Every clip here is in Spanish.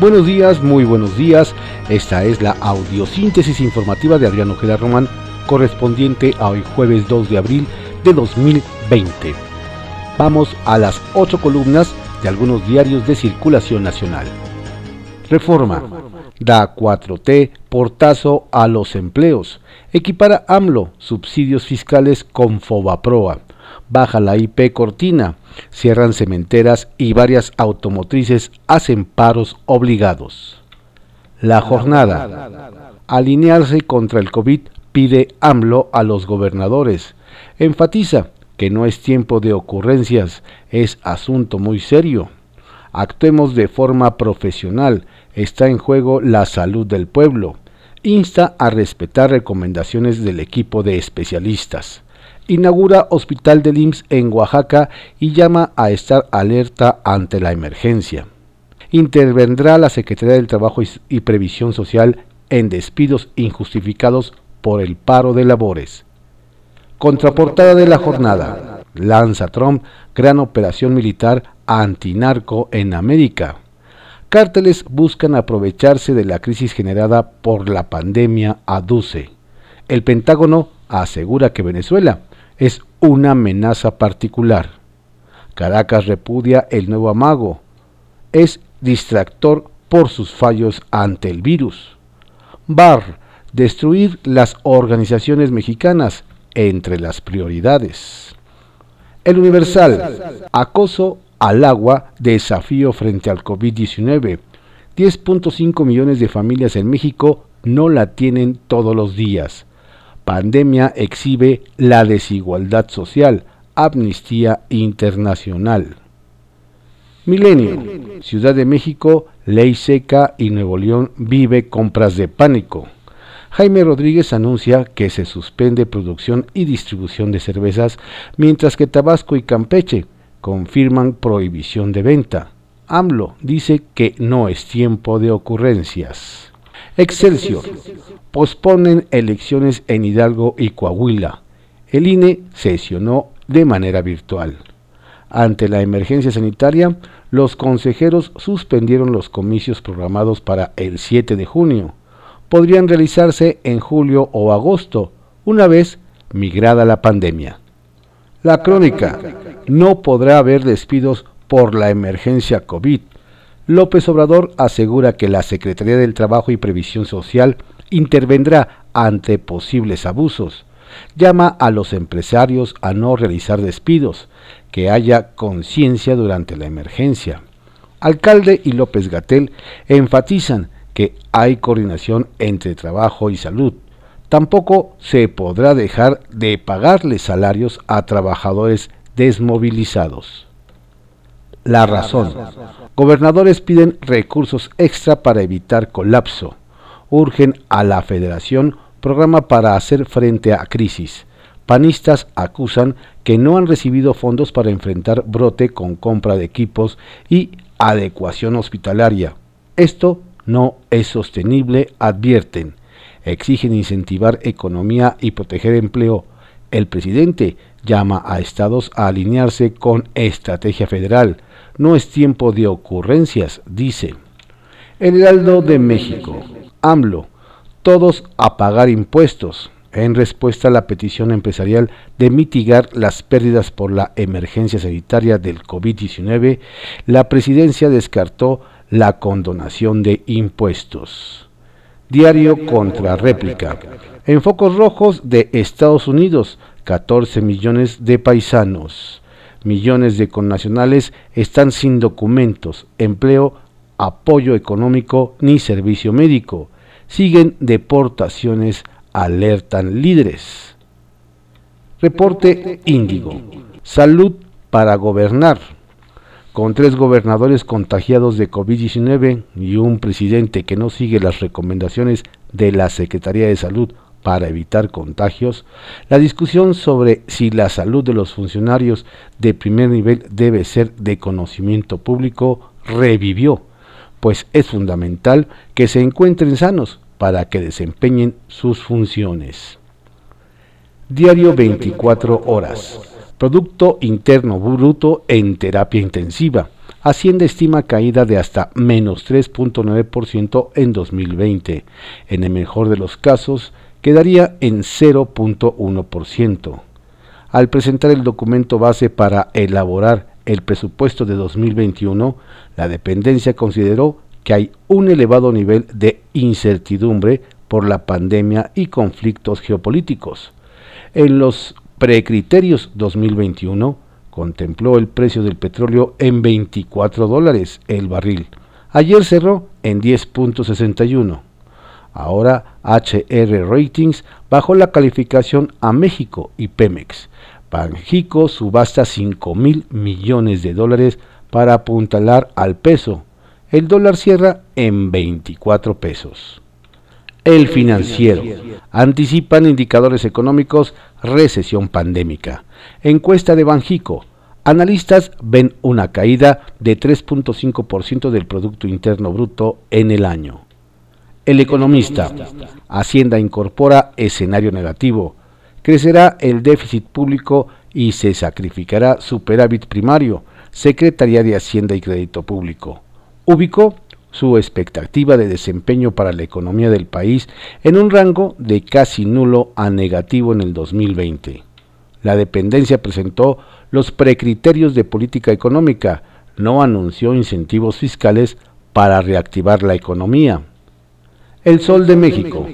Buenos días, muy buenos días. Esta es la audiosíntesis informativa de Adriano Ojeda Román, correspondiente a hoy jueves 2 de abril de 2020. Vamos a las ocho columnas de algunos diarios de circulación nacional. Reforma. Da 4T portazo a los empleos. Equipara AMLO subsidios fiscales con Fobaproa. Baja la IP Cortina. Cierran cementeras y varias automotrices hacen paros obligados. La jornada. Alinearse contra el COVID pide AMLO a los gobernadores. Enfatiza que no es tiempo de ocurrencias, es asunto muy serio. Actuemos de forma profesional, está en juego la salud del pueblo. Insta a respetar recomendaciones del equipo de especialistas. Inaugura Hospital del IMSS en Oaxaca y llama a estar alerta ante la emergencia. Intervendrá la Secretaría del Trabajo y Previsión Social en despidos injustificados por el paro de labores. Contraportada de la jornada. Lanza Trump gran operación militar antinarco en América. Cárteles buscan aprovecharse de la crisis generada por la pandemia, aduce. El Pentágono asegura que Venezuela es una amenaza particular. Caracas repudia el nuevo amago. Es distractor por sus fallos ante el virus. Bar, destruir las organizaciones mexicanas entre las prioridades. El Universal, acoso al agua, desafío frente al COVID-19. 10.5 millones de familias en México no la tienen todos los días. Pandemia exhibe la desigualdad social. Amnistía Internacional. Milenio. Ciudad de México, ley seca y Nuevo León vive compras de pánico. Jaime Rodríguez anuncia que se suspende producción y distribución de cervezas, mientras que Tabasco y Campeche confirman prohibición de venta. AMLO dice que no es tiempo de ocurrencias. Excelsior. Posponen elecciones en Hidalgo y Coahuila. El INE sesionó de manera virtual. Ante la emergencia sanitaria, los consejeros suspendieron los comicios programados para el 7 de junio podrían realizarse en julio o agosto, una vez migrada la pandemia. La crónica, no podrá haber despidos por la emergencia COVID. López Obrador asegura que la Secretaría del Trabajo y Previsión Social intervendrá ante posibles abusos. Llama a los empresarios a no realizar despidos, que haya conciencia durante la emergencia. Alcalde y López Gatel enfatizan que hay coordinación entre trabajo y salud. Tampoco se podrá dejar de pagarle salarios a trabajadores desmovilizados. La razón. Gobernadores piden recursos extra para evitar colapso. Urgen a la federación programa para hacer frente a crisis. Panistas acusan que no han recibido fondos para enfrentar brote con compra de equipos y adecuación hospitalaria. Esto no es sostenible, advierten. Exigen incentivar economía y proteger empleo. El presidente llama a estados a alinearse con estrategia federal. No es tiempo de ocurrencias, dice. El Heraldo de México. AMLO. Todos a pagar impuestos. En respuesta a la petición empresarial de mitigar las pérdidas por la emergencia sanitaria del COVID-19, la presidencia descartó la condonación de impuestos. Diario contra réplica. En focos rojos de Estados Unidos, 14 millones de paisanos. Millones de connacionales están sin documentos, empleo, apoyo económico ni servicio médico. Siguen deportaciones, alertan líderes. Reporte Índigo. Salud para gobernar con tres gobernadores contagiados de COVID-19 y un presidente que no sigue las recomendaciones de la Secretaría de Salud para evitar contagios, la discusión sobre si la salud de los funcionarios de primer nivel debe ser de conocimiento público revivió, pues es fundamental que se encuentren sanos para que desempeñen sus funciones. Diario 24 horas Producto Interno Bruto en terapia intensiva. Hacienda estima caída de hasta menos 3.9% en 2020. En el mejor de los casos, quedaría en 0.1%. Al presentar el documento base para elaborar el presupuesto de 2021, la dependencia consideró que hay un elevado nivel de incertidumbre por la pandemia y conflictos geopolíticos. En los precriterios 2021 contempló el precio del petróleo en 24 dólares el barril. Ayer cerró en 10.61. Ahora HR Ratings bajó la calificación a México y Pemex. Banjico subasta 5 mil millones de dólares para apuntalar al peso. El dólar cierra en 24 pesos. El financiero. Anticipan indicadores económicos, recesión pandémica. Encuesta de Banjico. Analistas ven una caída de 3.5% del Producto Interno Bruto en el año. El economista. Hacienda incorpora escenario negativo. Crecerá el déficit público y se sacrificará superávit primario. Secretaría de Hacienda y Crédito Público. Ubicó su expectativa de desempeño para la economía del país en un rango de casi nulo a negativo en el 2020. La dependencia presentó los precriterios de política económica, no anunció incentivos fiscales para reactivar la economía. El Sol de México.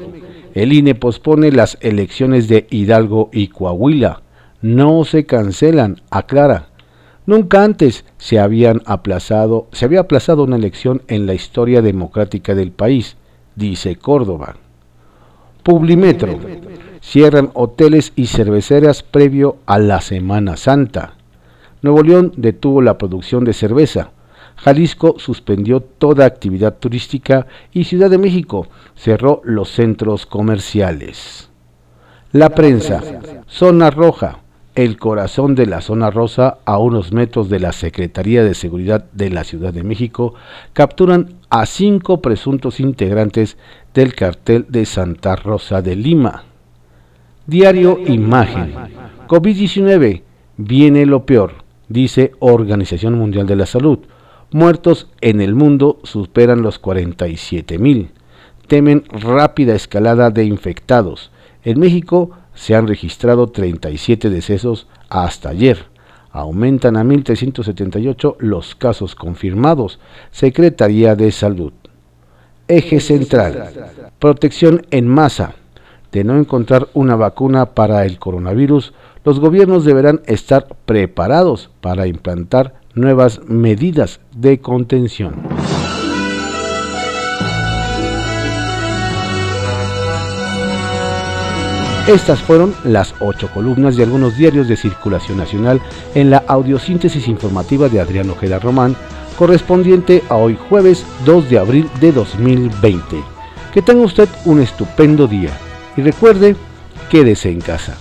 El INE pospone las elecciones de Hidalgo y Coahuila. No se cancelan, aclara. Nunca antes se, habían aplazado, se había aplazado una elección en la historia democrática del país, dice Córdoba. Publimetro. Cierran hoteles y cerveceras previo a la Semana Santa. Nuevo León detuvo la producción de cerveza. Jalisco suspendió toda actividad turística y Ciudad de México cerró los centros comerciales. La prensa. Zona roja el corazón de la zona rosa, a unos metros de la Secretaría de Seguridad de la Ciudad de México, capturan a cinco presuntos integrantes del cartel de Santa Rosa de Lima. Diario Imagen. COVID-19. Viene lo peor, dice Organización Mundial de la Salud. Muertos en el mundo superan los 47 mil. Temen rápida escalada de infectados. En México, se han registrado 37 decesos hasta ayer. Aumentan a 1.378 los casos confirmados. Secretaría de Salud. Eje central. Protección en masa. De no encontrar una vacuna para el coronavirus, los gobiernos deberán estar preparados para implantar nuevas medidas de contención. Estas fueron las ocho columnas de algunos diarios de circulación nacional en la audiosíntesis informativa de Adriano Ojeda Román, correspondiente a hoy jueves 2 de abril de 2020. Que tenga usted un estupendo día y recuerde, quédese en casa.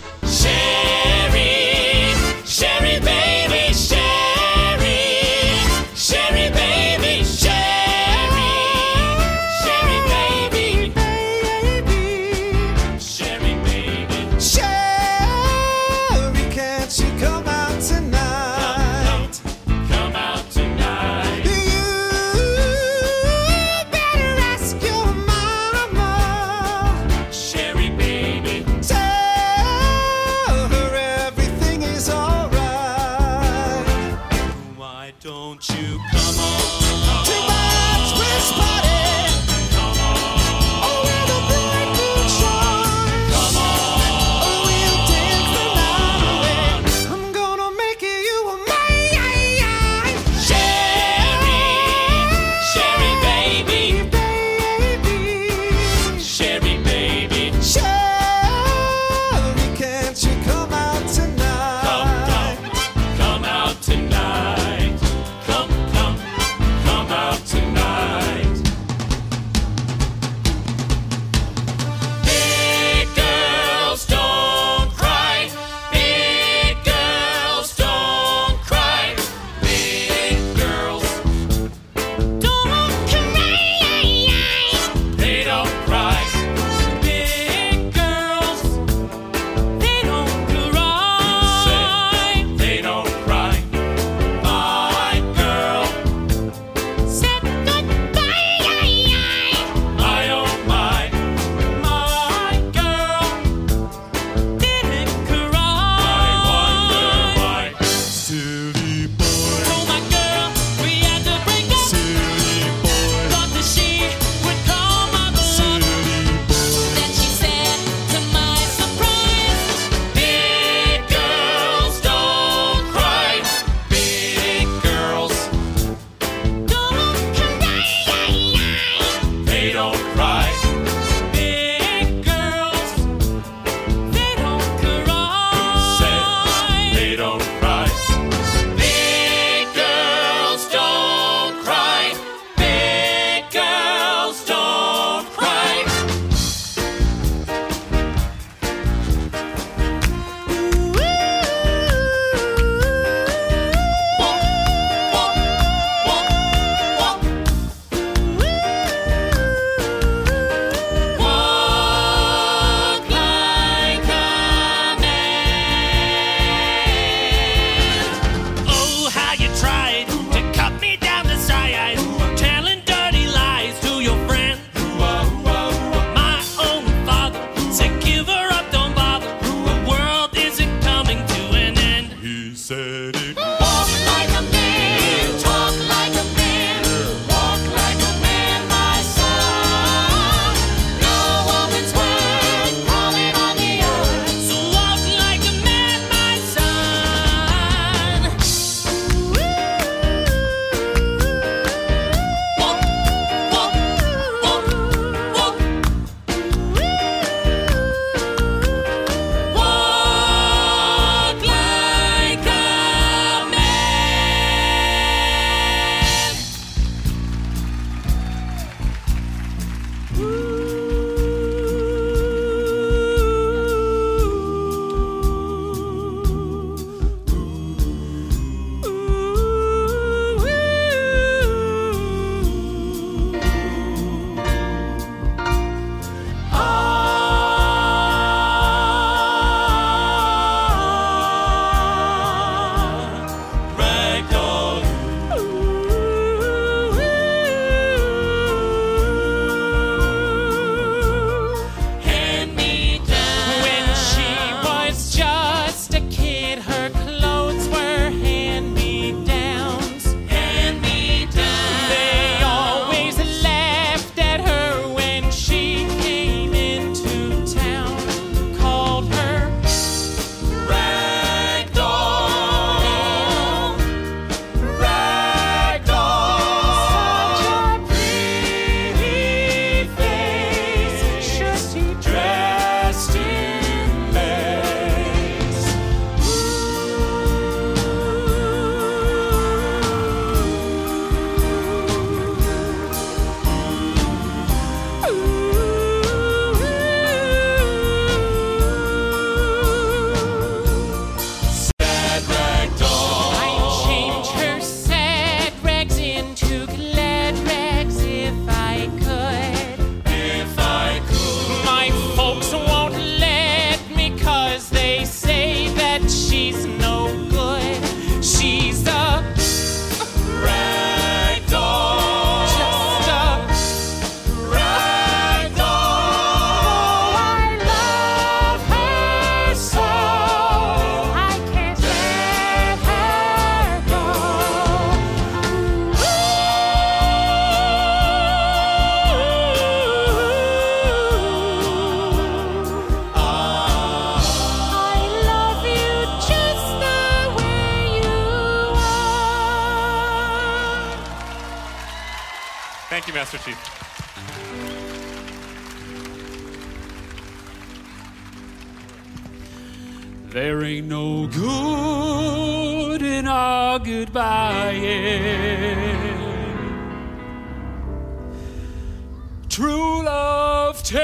True love takes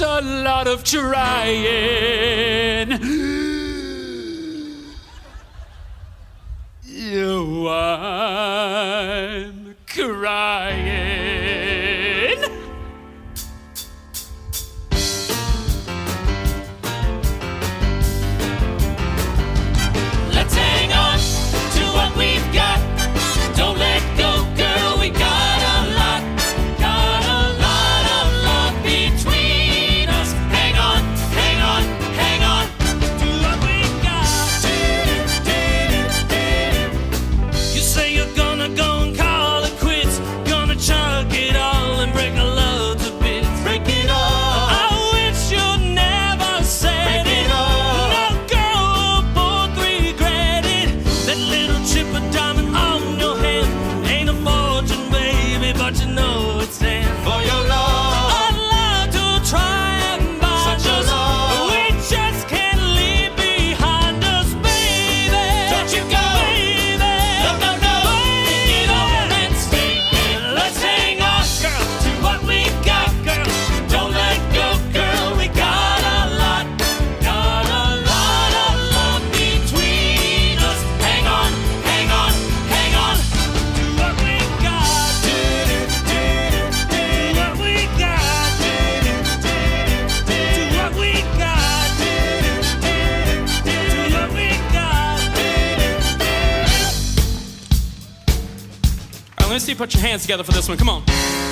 a lot of trying. Let me see you put your hands together for this one. Come on.